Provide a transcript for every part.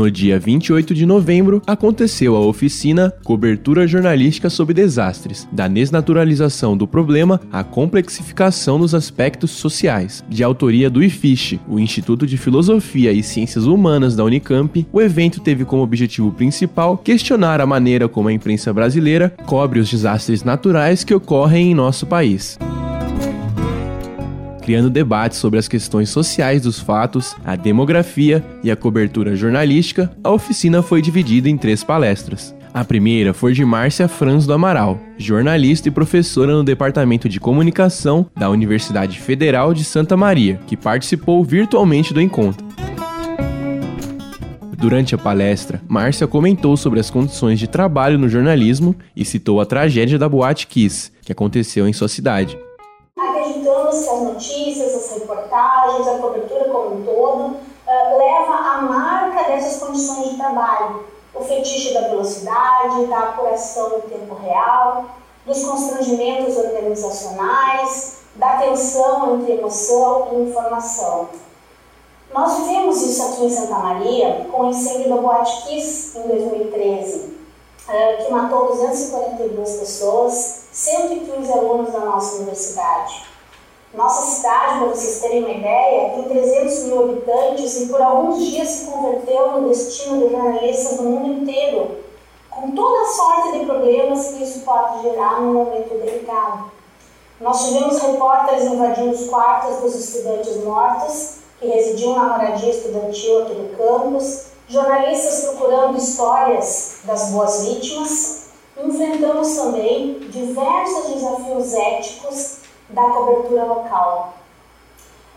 No dia 28 de novembro, aconteceu a oficina Cobertura Jornalística sobre Desastres, da desnaturalização do problema à complexificação dos aspectos sociais. De autoria do IFISH, o Instituto de Filosofia e Ciências Humanas da Unicamp, o evento teve como objetivo principal questionar a maneira como a imprensa brasileira cobre os desastres naturais que ocorrem em nosso país criando debates sobre as questões sociais dos fatos, a demografia e a cobertura jornalística, a oficina foi dividida em três palestras. A primeira foi de Márcia Franz do Amaral, jornalista e professora no Departamento de Comunicação da Universidade Federal de Santa Maria, que participou virtualmente do encontro. Durante a palestra, Márcia comentou sobre as condições de trabalho no jornalismo e citou a tragédia da Boate Kiss, que aconteceu em sua cidade que as notícias, as reportagens, a cobertura como um todo, uh, leva a marca dessas condições de trabalho. O fetiche da velocidade, da apuração em tempo real, dos constrangimentos organizacionais, da tensão entre emoção e informação. Nós vivemos isso aqui em Santa Maria com o incêndio da Boate Kiss em 2013, que matou 242 pessoas, 115 alunos da nossa universidade. Nossa cidade, para vocês terem uma ideia, tem 300 mil habitantes e por alguns dias se converteu no destino de jornalistas do mundo inteiro, com toda a sorte de problemas que isso pode gerar num momento delicado. Nós tivemos repórteres invadindo os quartos dos estudantes mortos, que residiam na moradia estudantil aqui do campus, jornalistas procurando histórias das boas vítimas. Enfrentamos também diversos desafios éticos da cobertura local.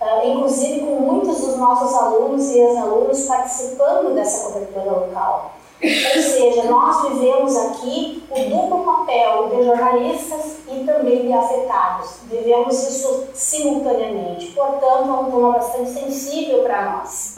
Uh, inclusive com muitos dos nossos alunos e ex-alunos participando dessa cobertura local. Ou seja, nós vivemos aqui o duplo papel de jornalistas e também de afetados. Vivemos isso simultaneamente. Portanto, é um tema bastante sensível para nós.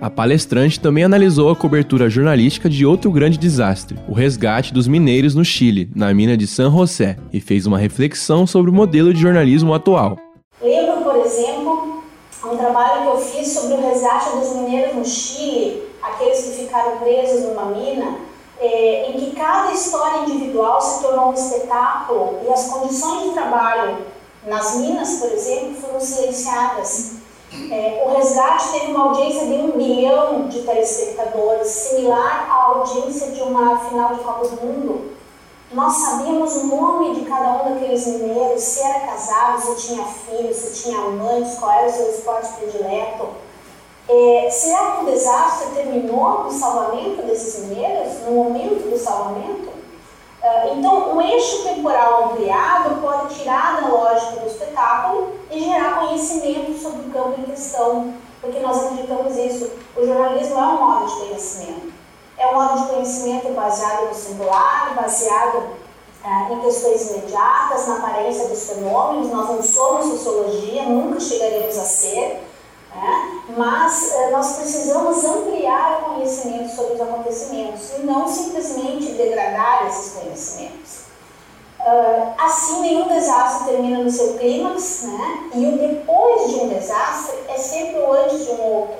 A palestrante também analisou a cobertura jornalística de outro grande desastre, o resgate dos mineiros no Chile, na mina de San José, e fez uma reflexão sobre o modelo de jornalismo atual. Lembro, por exemplo, um trabalho que eu fiz sobre o resgate dos mineiros no Chile, aqueles que ficaram presos numa mina, é, em que cada história individual se tornou um espetáculo e as condições de trabalho nas minas, por exemplo, foram silenciadas. É, o resgate teve uma audiência de um bilhão de telespectadores, similar à audiência de uma final de Copa do Mundo. Nós sabíamos o nome de cada um daqueles mineiros, se era casado, se tinha filhos, se tinha amantes, qual era o seu esporte predileto. É, será que o desastre terminou no salvamento desses mineiros, no momento do salvamento? Uh, então, um eixo temporal ampliado pode tirar da lógica do espetáculo e gerar conhecimento sobre o campo em questão, porque nós acreditamos isso. O jornalismo é um modo de conhecimento. É um modo de conhecimento baseado no singular, baseado uh, em questões imediatas, na aparência dos fenômenos. Nós não somos sociologia, nunca chegaremos a ser, né? mas uh, nós precisamos ampliar o conhecimento sobre os acontecimentos e não simplesmente degradar esses conhecimentos. Uh, assim, nenhum desastre termina no seu clímax, né? e o depois de um desastre é sempre o antes de um outro.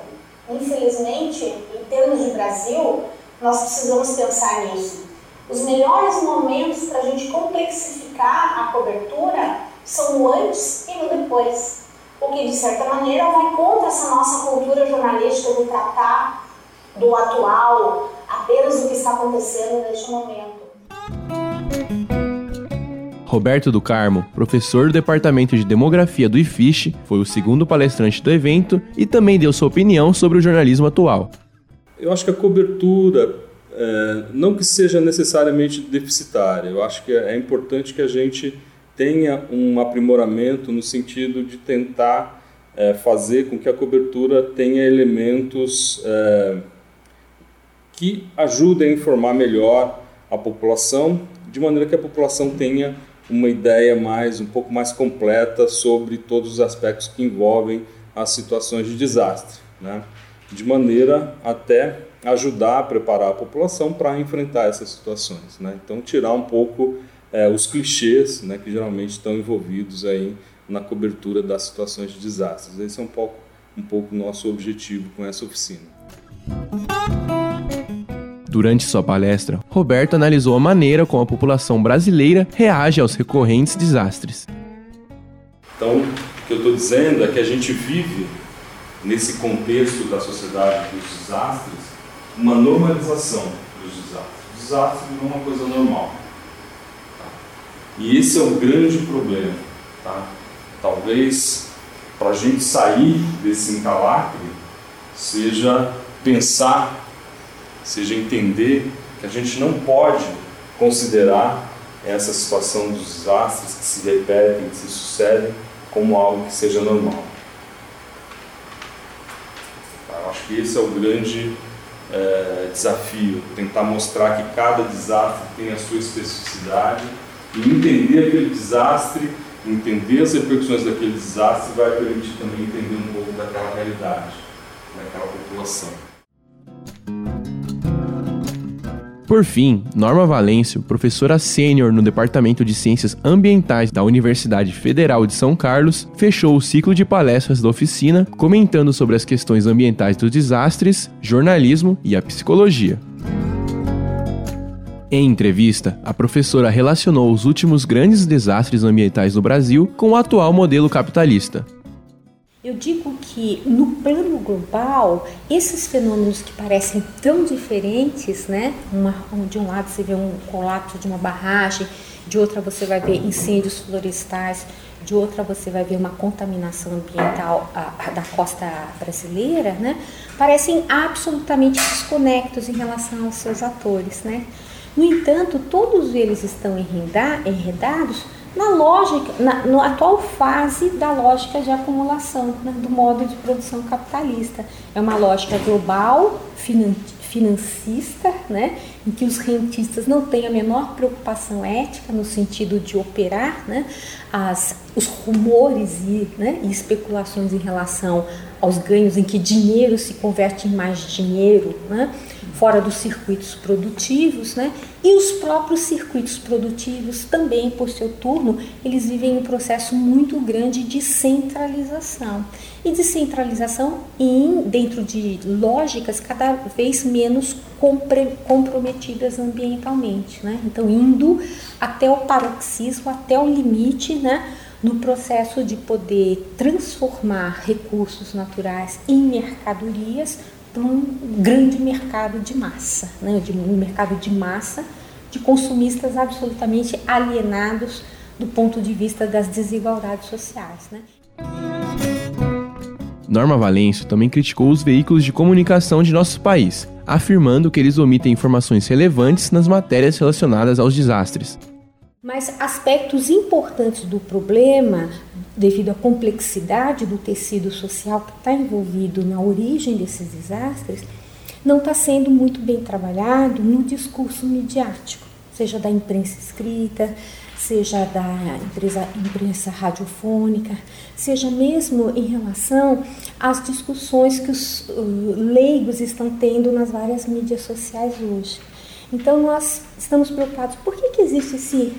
Infelizmente, em termos de Brasil, nós precisamos pensar nisso. Os melhores momentos para a gente complexificar a cobertura são o antes e o depois, o que de certa maneira vai contra essa nossa cultura jornalística de tratar do atual, apenas o que está acontecendo neste momento. Roberto do Carmo, professor do Departamento de Demografia do IFISH, foi o segundo palestrante do evento e também deu sua opinião sobre o jornalismo atual. Eu acho que a cobertura, é, não que seja necessariamente deficitária, eu acho que é importante que a gente tenha um aprimoramento no sentido de tentar é, fazer com que a cobertura tenha elementos é, que ajudem a informar melhor a população, de maneira que a população tenha uma ideia mais um pouco mais completa sobre todos os aspectos que envolvem as situações de desastre, né? de maneira até ajudar a preparar a população para enfrentar essas situações. Né? Então, tirar um pouco é, os clichês né, que geralmente estão envolvidos aí na cobertura das situações de desastres. Esse é um pouco um pouco nosso objetivo com essa oficina. Durante sua palestra, Roberto analisou a maneira como a população brasileira reage aos recorrentes desastres. Então, o que eu estou dizendo é que a gente vive, nesse contexto da sociedade dos desastres, uma normalização dos desastres. O desastre não é uma coisa normal. Tá? E esse é o grande problema. Tá? Talvez para a gente sair desse encalacre seja pensar, seja entender que a gente não pode considerar essa situação dos desastres que se repetem, que se sucedem, como algo que seja normal. Eu acho que esse é o grande é, desafio, tentar mostrar que cada desastre tem a sua especificidade e entender aquele desastre entender as repercussões daquele desastre vai permitir também entender um pouco daquela realidade, daquela população. Por fim, Norma Valêncio, professora sênior no Departamento de Ciências Ambientais da Universidade Federal de São Carlos, fechou o ciclo de palestras da oficina comentando sobre as questões ambientais dos desastres, jornalismo e a psicologia. Em entrevista, a professora relacionou os últimos grandes desastres ambientais no Brasil com o atual modelo capitalista. Eu digo que no plano global, esses fenômenos que parecem tão diferentes, né? Uma, de um lado você vê um colapso de uma barragem, de outra você vai ver incêndios florestais, de outra você vai ver uma contaminação ambiental a, a, da costa brasileira, né? Parecem absolutamente desconectos em relação aos seus atores, né? No entanto, todos eles estão enredados na lógica, na, na atual fase da lógica de acumulação, né, do modo de produção capitalista. É uma lógica global, finan, financista, né, em que os rentistas não têm a menor preocupação ética no sentido de operar né, as, os rumores e, né, e especulações em relação aos ganhos em que dinheiro se converte em mais dinheiro, né, fora dos circuitos produtivos, né? E os próprios circuitos produtivos também, por seu turno, eles vivem um processo muito grande de centralização. E de centralização em, dentro de lógicas cada vez menos comprometidas ambientalmente, né? Então, indo até o paroxismo, até o limite, né? No processo de poder transformar recursos naturais em mercadorias para um grande mercado de massa, né? de um mercado de massa de consumistas absolutamente alienados do ponto de vista das desigualdades sociais. Né? Norma Valencio também criticou os veículos de comunicação de nosso país, afirmando que eles omitem informações relevantes nas matérias relacionadas aos desastres. Mas aspectos importantes do problema devido à complexidade do tecido social que está envolvido na origem desses desastres, não está sendo muito bem trabalhado no discurso midiático, seja da imprensa escrita, seja da empresa, imprensa radiofônica, seja mesmo em relação às discussões que os uh, leigos estão tendo nas várias mídias sociais hoje. Então nós estamos preocupados, por que, que existe esse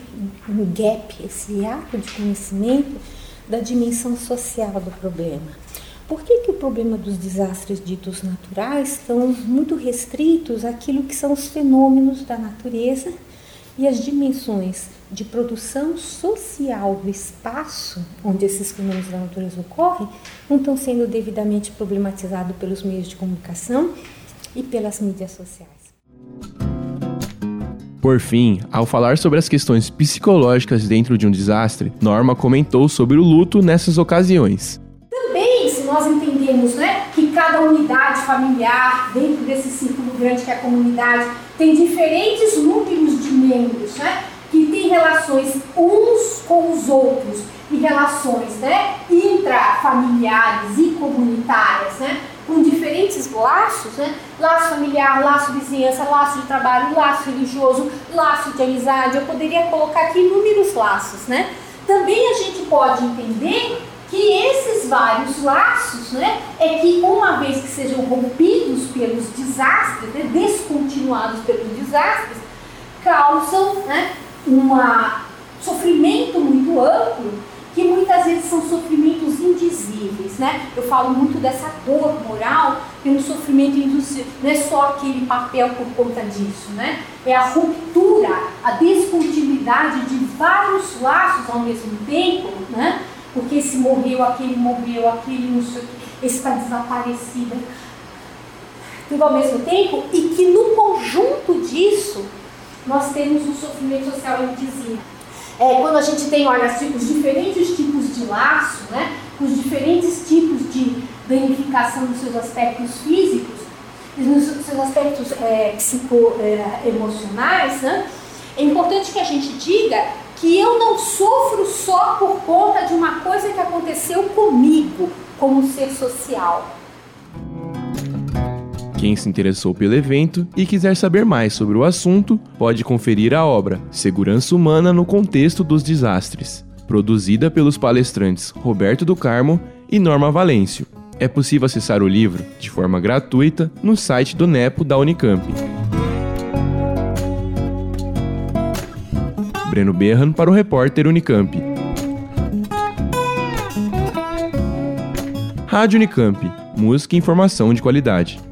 gap, esse ato de conhecimento da dimensão social do problema. Por que, que o problema dos desastres ditos naturais estão muito restritos àquilo que são os fenômenos da natureza e as dimensões de produção social do espaço onde esses fenômenos da natureza ocorrem não estão sendo devidamente problematizados pelos meios de comunicação e pelas mídias sociais? Por fim, ao falar sobre as questões psicológicas dentro de um desastre, Norma comentou sobre o luto nessas ocasiões. Também, se nós entendemos né, que cada unidade familiar, dentro desse círculo grande que é a comunidade, tem diferentes núcleos de membros, né, que têm relações uns com os outros e relações né, intrafamiliares e comunitárias, né, com diferentes laços, né? laço familiar, laço vizinhança, laço de trabalho, laço religioso, laço de amizade. Eu poderia colocar aqui inúmeros laços. Né? Também a gente pode entender que esses vários laços, né, é que uma vez que sejam rompidos pelos desastres, né, descontinuados pelos desastres, causam né, um sofrimento muito amplo que muitas vezes são sofrimentos indizíveis, né? Eu falo muito dessa dor moral pelo sofrimento indizível, não é só aquele papel por conta disso, né? É a ruptura, a descontinuidade de vários laços ao mesmo tempo, né? Porque esse morreu, aquele morreu, aquele não sei o que, esse está desaparecido, tudo ao mesmo tempo, e que no conjunto disso nós temos um sofrimento social indizível é, quando a gente tem, olha, os diferentes tipos de laço, né, os diferentes tipos de danificação dos seus aspectos físicos, nos seus aspectos é, psicoemocionais, né, é importante que a gente diga que eu não sofro só por conta de uma coisa que aconteceu comigo, como ser social. Quem se interessou pelo evento e quiser saber mais sobre o assunto, pode conferir a obra Segurança Humana no Contexto dos Desastres, produzida pelos palestrantes Roberto do Carmo e Norma Valêncio. É possível acessar o livro de forma gratuita no site do NEPO da Unicamp. Breno Berran para o repórter Unicamp. Rádio Unicamp. Música e informação de qualidade.